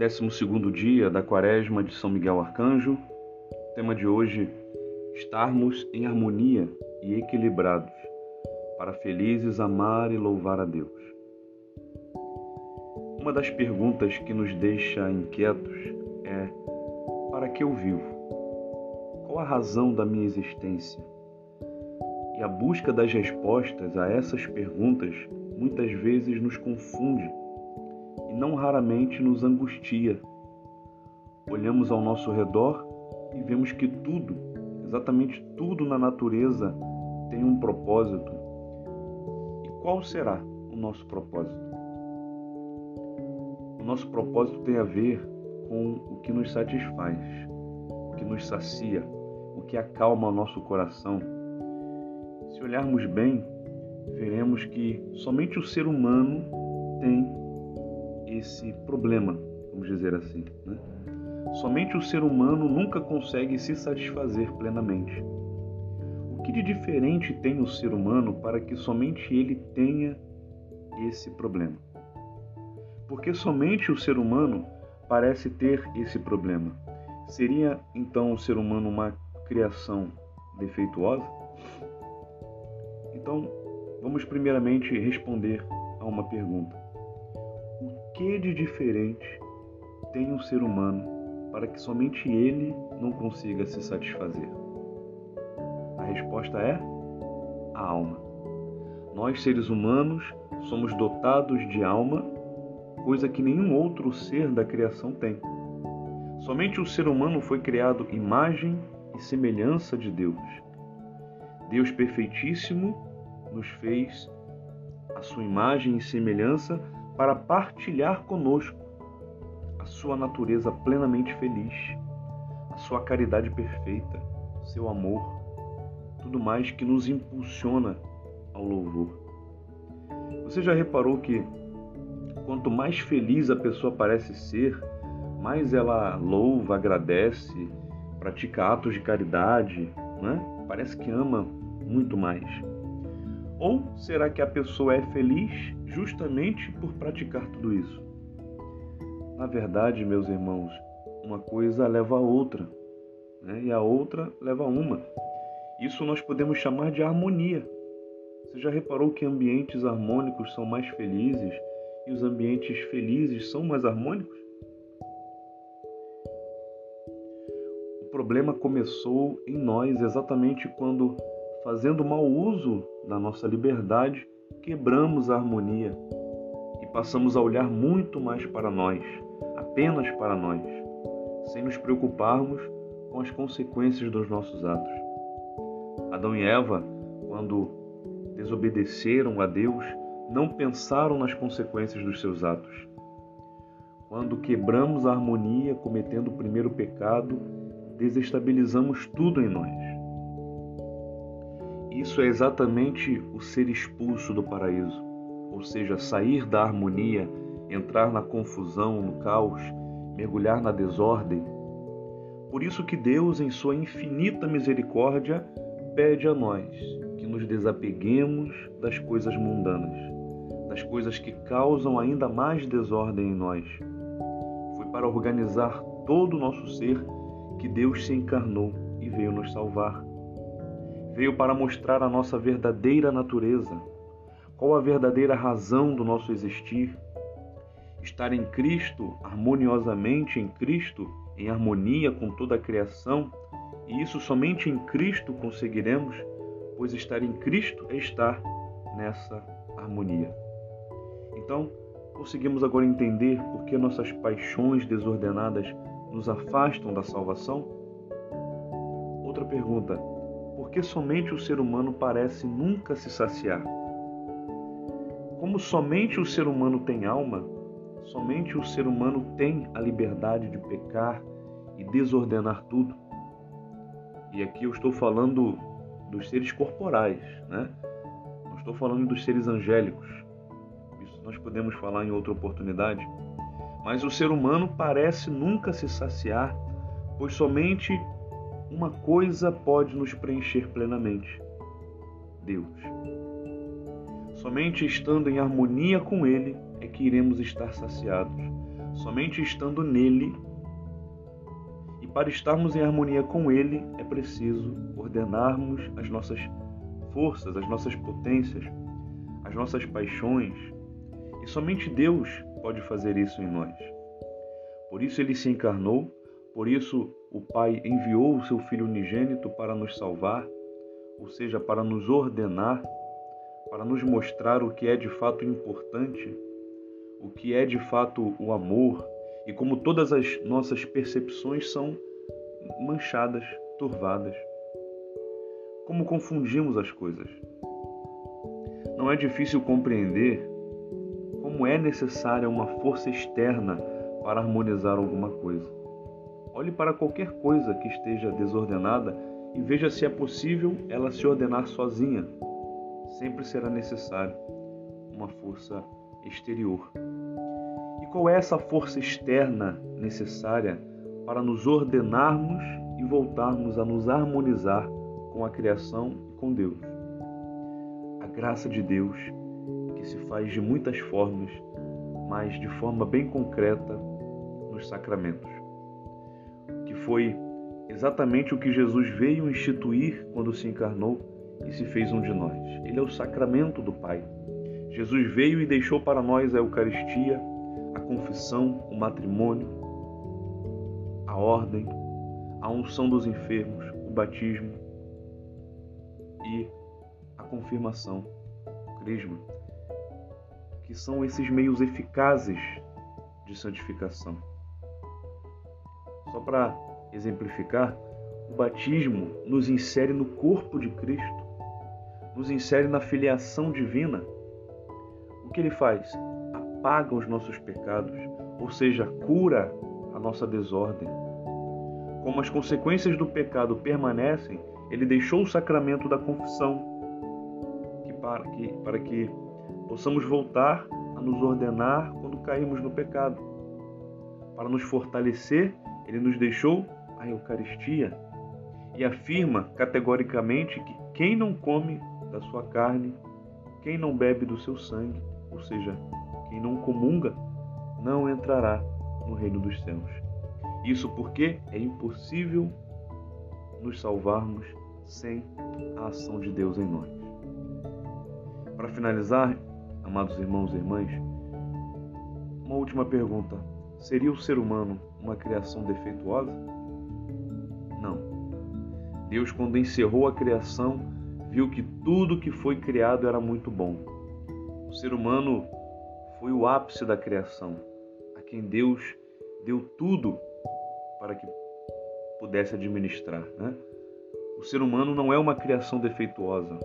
12 dia da Quaresma de São Miguel Arcanjo. O tema de hoje: estarmos em harmonia e equilibrados, para felizes amar e louvar a Deus. Uma das perguntas que nos deixa inquietos é: para que eu vivo? Qual a razão da minha existência? E a busca das respostas a essas perguntas muitas vezes nos confunde e não raramente nos angustia. Olhamos ao nosso redor e vemos que tudo, exatamente tudo na natureza, tem um propósito. E qual será o nosso propósito? O nosso propósito tem a ver com o que nos satisfaz, o que nos sacia, o que acalma o nosso coração. Se olharmos bem, veremos que somente o ser humano tem esse problema, vamos dizer assim. Né? Somente o ser humano nunca consegue se satisfazer plenamente. O que de diferente tem o ser humano para que somente ele tenha esse problema? Porque somente o ser humano parece ter esse problema. Seria então o ser humano uma criação defeituosa? Então, vamos primeiramente responder a uma pergunta que de diferente tem um ser humano para que somente ele não consiga se satisfazer? A resposta é a alma. Nós, seres humanos, somos dotados de alma, coisa que nenhum outro ser da criação tem. Somente o ser humano foi criado imagem e semelhança de Deus. Deus perfeitíssimo nos fez a sua imagem e semelhança para partilhar conosco a sua natureza plenamente feliz, a sua caridade perfeita, seu amor, tudo mais que nos impulsiona ao louvor. Você já reparou que quanto mais feliz a pessoa parece ser, mais ela louva, agradece, pratica atos de caridade, né? Parece que ama muito mais. Ou será que a pessoa é feliz justamente por praticar tudo isso? Na verdade, meus irmãos, uma coisa leva a outra, né? e a outra leva a uma. Isso nós podemos chamar de harmonia. Você já reparou que ambientes harmônicos são mais felizes e os ambientes felizes são mais harmônicos? O problema começou em nós exatamente quando fazendo mau uso da nossa liberdade, quebramos a harmonia e passamos a olhar muito mais para nós, apenas para nós, sem nos preocuparmos com as consequências dos nossos atos. Adão e Eva, quando desobedeceram a Deus, não pensaram nas consequências dos seus atos. Quando quebramos a harmonia cometendo o primeiro pecado, desestabilizamos tudo em nós. Isso é exatamente o ser expulso do paraíso, ou seja, sair da harmonia, entrar na confusão, no caos, mergulhar na desordem. Por isso que Deus, em sua infinita misericórdia, pede a nós que nos desapeguemos das coisas mundanas, das coisas que causam ainda mais desordem em nós. Foi para organizar todo o nosso ser que Deus se encarnou e veio nos salvar veio para mostrar a nossa verdadeira natureza, qual a verdadeira razão do nosso existir. Estar em Cristo, harmoniosamente em Cristo, em harmonia com toda a criação, e isso somente em Cristo conseguiremos, pois estar em Cristo é estar nessa harmonia. Então, conseguimos agora entender por que nossas paixões desordenadas nos afastam da salvação? Outra pergunta: porque somente o ser humano parece nunca se saciar. Como somente o ser humano tem alma, somente o ser humano tem a liberdade de pecar e desordenar tudo. E aqui eu estou falando dos seres corporais, né? Não estou falando dos seres angélicos. Isso nós podemos falar em outra oportunidade. Mas o ser humano parece nunca se saciar, pois somente uma coisa pode nos preencher plenamente: Deus. Somente estando em harmonia com Ele é que iremos estar saciados. somente estando nele. E para estarmos em harmonia com ele, é preciso ordenarmos as nossas forças, as nossas potências, as nossas paixões. E somente Deus pode fazer isso em nós. Por isso ele se encarnou, por isso o Pai enviou o seu Filho unigênito para nos salvar, ou seja, para nos ordenar, para nos mostrar o que é de fato importante, o que é de fato o amor e como todas as nossas percepções são manchadas, turvadas. Como confundimos as coisas. Não é difícil compreender como é necessária uma força externa para harmonizar alguma coisa. Olhe para qualquer coisa que esteja desordenada e veja se é possível ela se ordenar sozinha. Sempre será necessário uma força exterior. E qual é essa força externa necessária para nos ordenarmos e voltarmos a nos harmonizar com a criação e com Deus? A graça de Deus, que se faz de muitas formas, mas de forma bem concreta nos sacramentos, foi exatamente o que Jesus veio instituir quando se encarnou e se fez um de nós. Ele é o sacramento do Pai. Jesus veio e deixou para nós a Eucaristia, a confissão, o matrimônio, a ordem, a unção dos enfermos, o batismo e a confirmação, o crisma, que são esses meios eficazes de santificação. Só para exemplificar, o batismo nos insere no corpo de Cristo, nos insere na filiação divina. O que ele faz? Apaga os nossos pecados, ou seja, cura a nossa desordem. Como as consequências do pecado permanecem, ele deixou o sacramento da confissão que para, que, para que possamos voltar a nos ordenar quando cairmos no pecado. Para nos fortalecer ele nos deixou a Eucaristia e afirma categoricamente que quem não come da sua carne, quem não bebe do seu sangue, ou seja, quem não comunga, não entrará no reino dos céus. Isso porque é impossível nos salvarmos sem a ação de Deus em nós. Para finalizar, amados irmãos e irmãs, uma última pergunta. Seria o ser humano uma criação defeituosa? Deus, quando encerrou a criação, viu que tudo que foi criado era muito bom. O ser humano foi o ápice da criação, a quem Deus deu tudo para que pudesse administrar. Né? O ser humano não é uma criação defeituosa,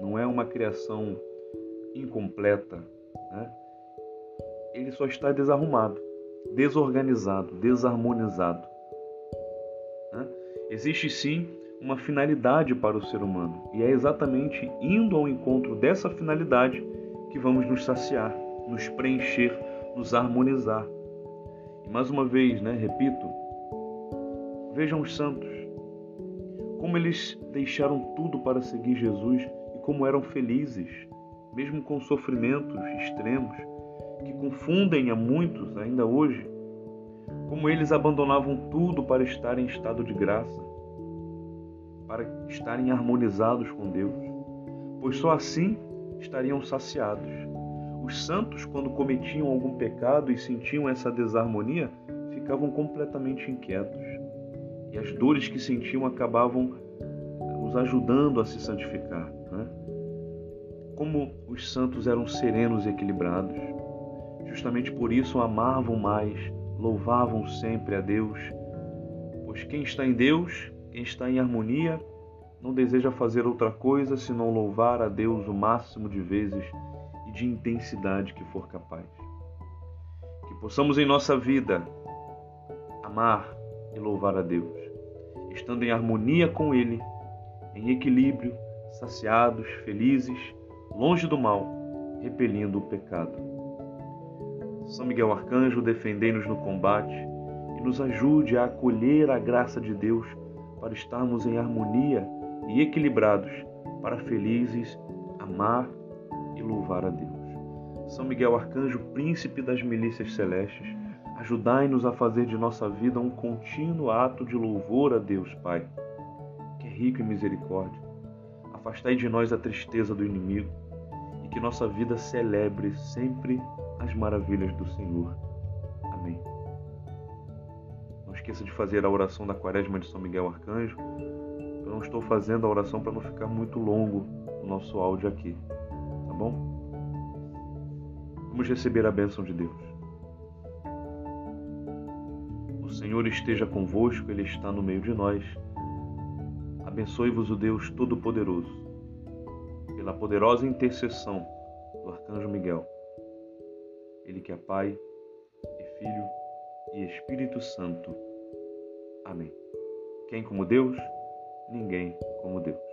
não é uma criação incompleta. Né? Ele só está desarrumado desorganizado, desarmonizado. Né? Existe sim uma finalidade para o ser humano e é exatamente indo ao encontro dessa finalidade que vamos nos saciar, nos preencher, nos harmonizar. E mais uma vez, né, repito, vejam os santos, como eles deixaram tudo para seguir Jesus e como eram felizes, mesmo com sofrimentos extremos que confundem a muitos ainda hoje, como eles abandonavam tudo para estar em estado de graça, estarem harmonizados com Deus, pois só assim estariam saciados. Os santos, quando cometiam algum pecado e sentiam essa desarmonia, ficavam completamente inquietos. E as dores que sentiam acabavam os ajudando a se santificar. Né? Como os santos eram serenos e equilibrados, Justamente por isso amavam mais, louvavam sempre a Deus, pois quem está em Deus, quem está em harmonia, não deseja fazer outra coisa senão louvar a Deus o máximo de vezes e de intensidade que for capaz. Que possamos em nossa vida amar e louvar a Deus, estando em harmonia com Ele, em equilíbrio, saciados, felizes, longe do mal, repelindo o pecado. São Miguel Arcanjo, defendei-nos no combate e nos ajude a acolher a graça de Deus para estarmos em harmonia e equilibrados para felizes amar e louvar a Deus. São Miguel Arcanjo, príncipe das milícias celestes, Ajudai-nos a fazer de nossa vida um contínuo ato de louvor a Deus, Pai, que é rico em misericórdia. Afastai de nós a tristeza do inimigo e que nossa vida celebre sempre as maravilhas do Senhor. Amém. Não esqueça de fazer a oração da Quaresma de São Miguel Arcanjo. Não estou fazendo a oração para não ficar muito longo o nosso áudio aqui, tá bom? Vamos receber a bênção de Deus. O Senhor esteja convosco, Ele está no meio de nós. Abençoe-vos o Deus Todo-Poderoso, pela poderosa intercessão do Arcanjo Miguel. Ele que é Pai e Filho e Espírito Santo. Amém. Quem como Deus? Ninguém como Deus.